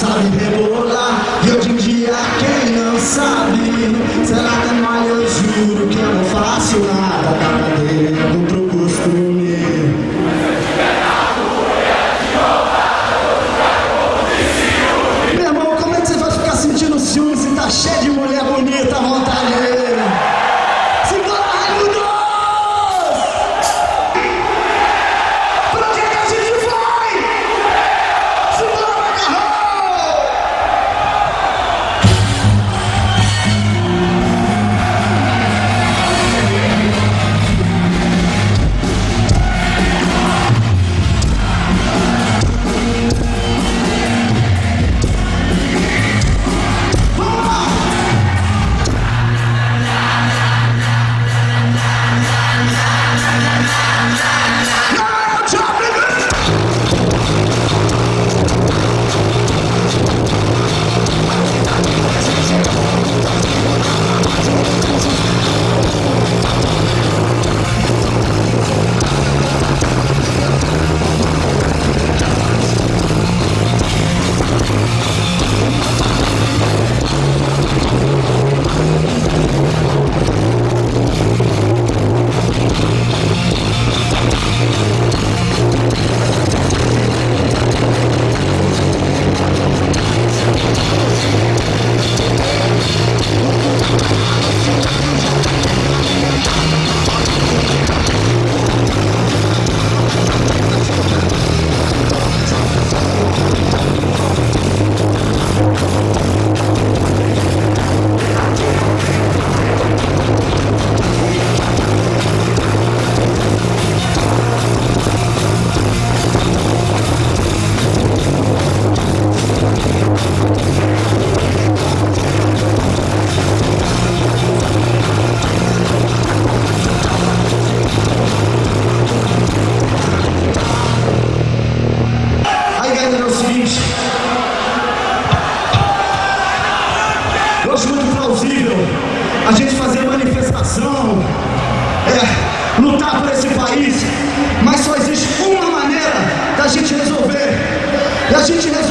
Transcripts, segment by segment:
sabe rebolar. E hoje em dia quem não sabe, será que é mais a gente resolver. E a gente resolver.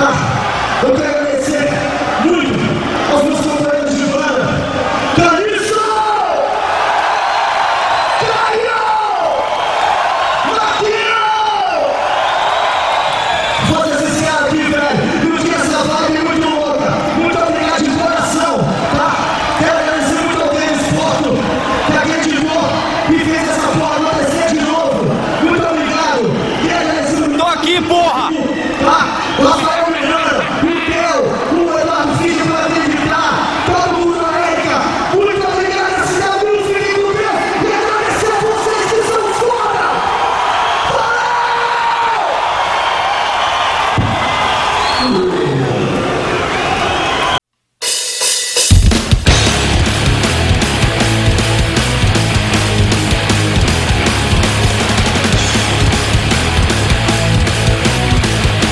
자.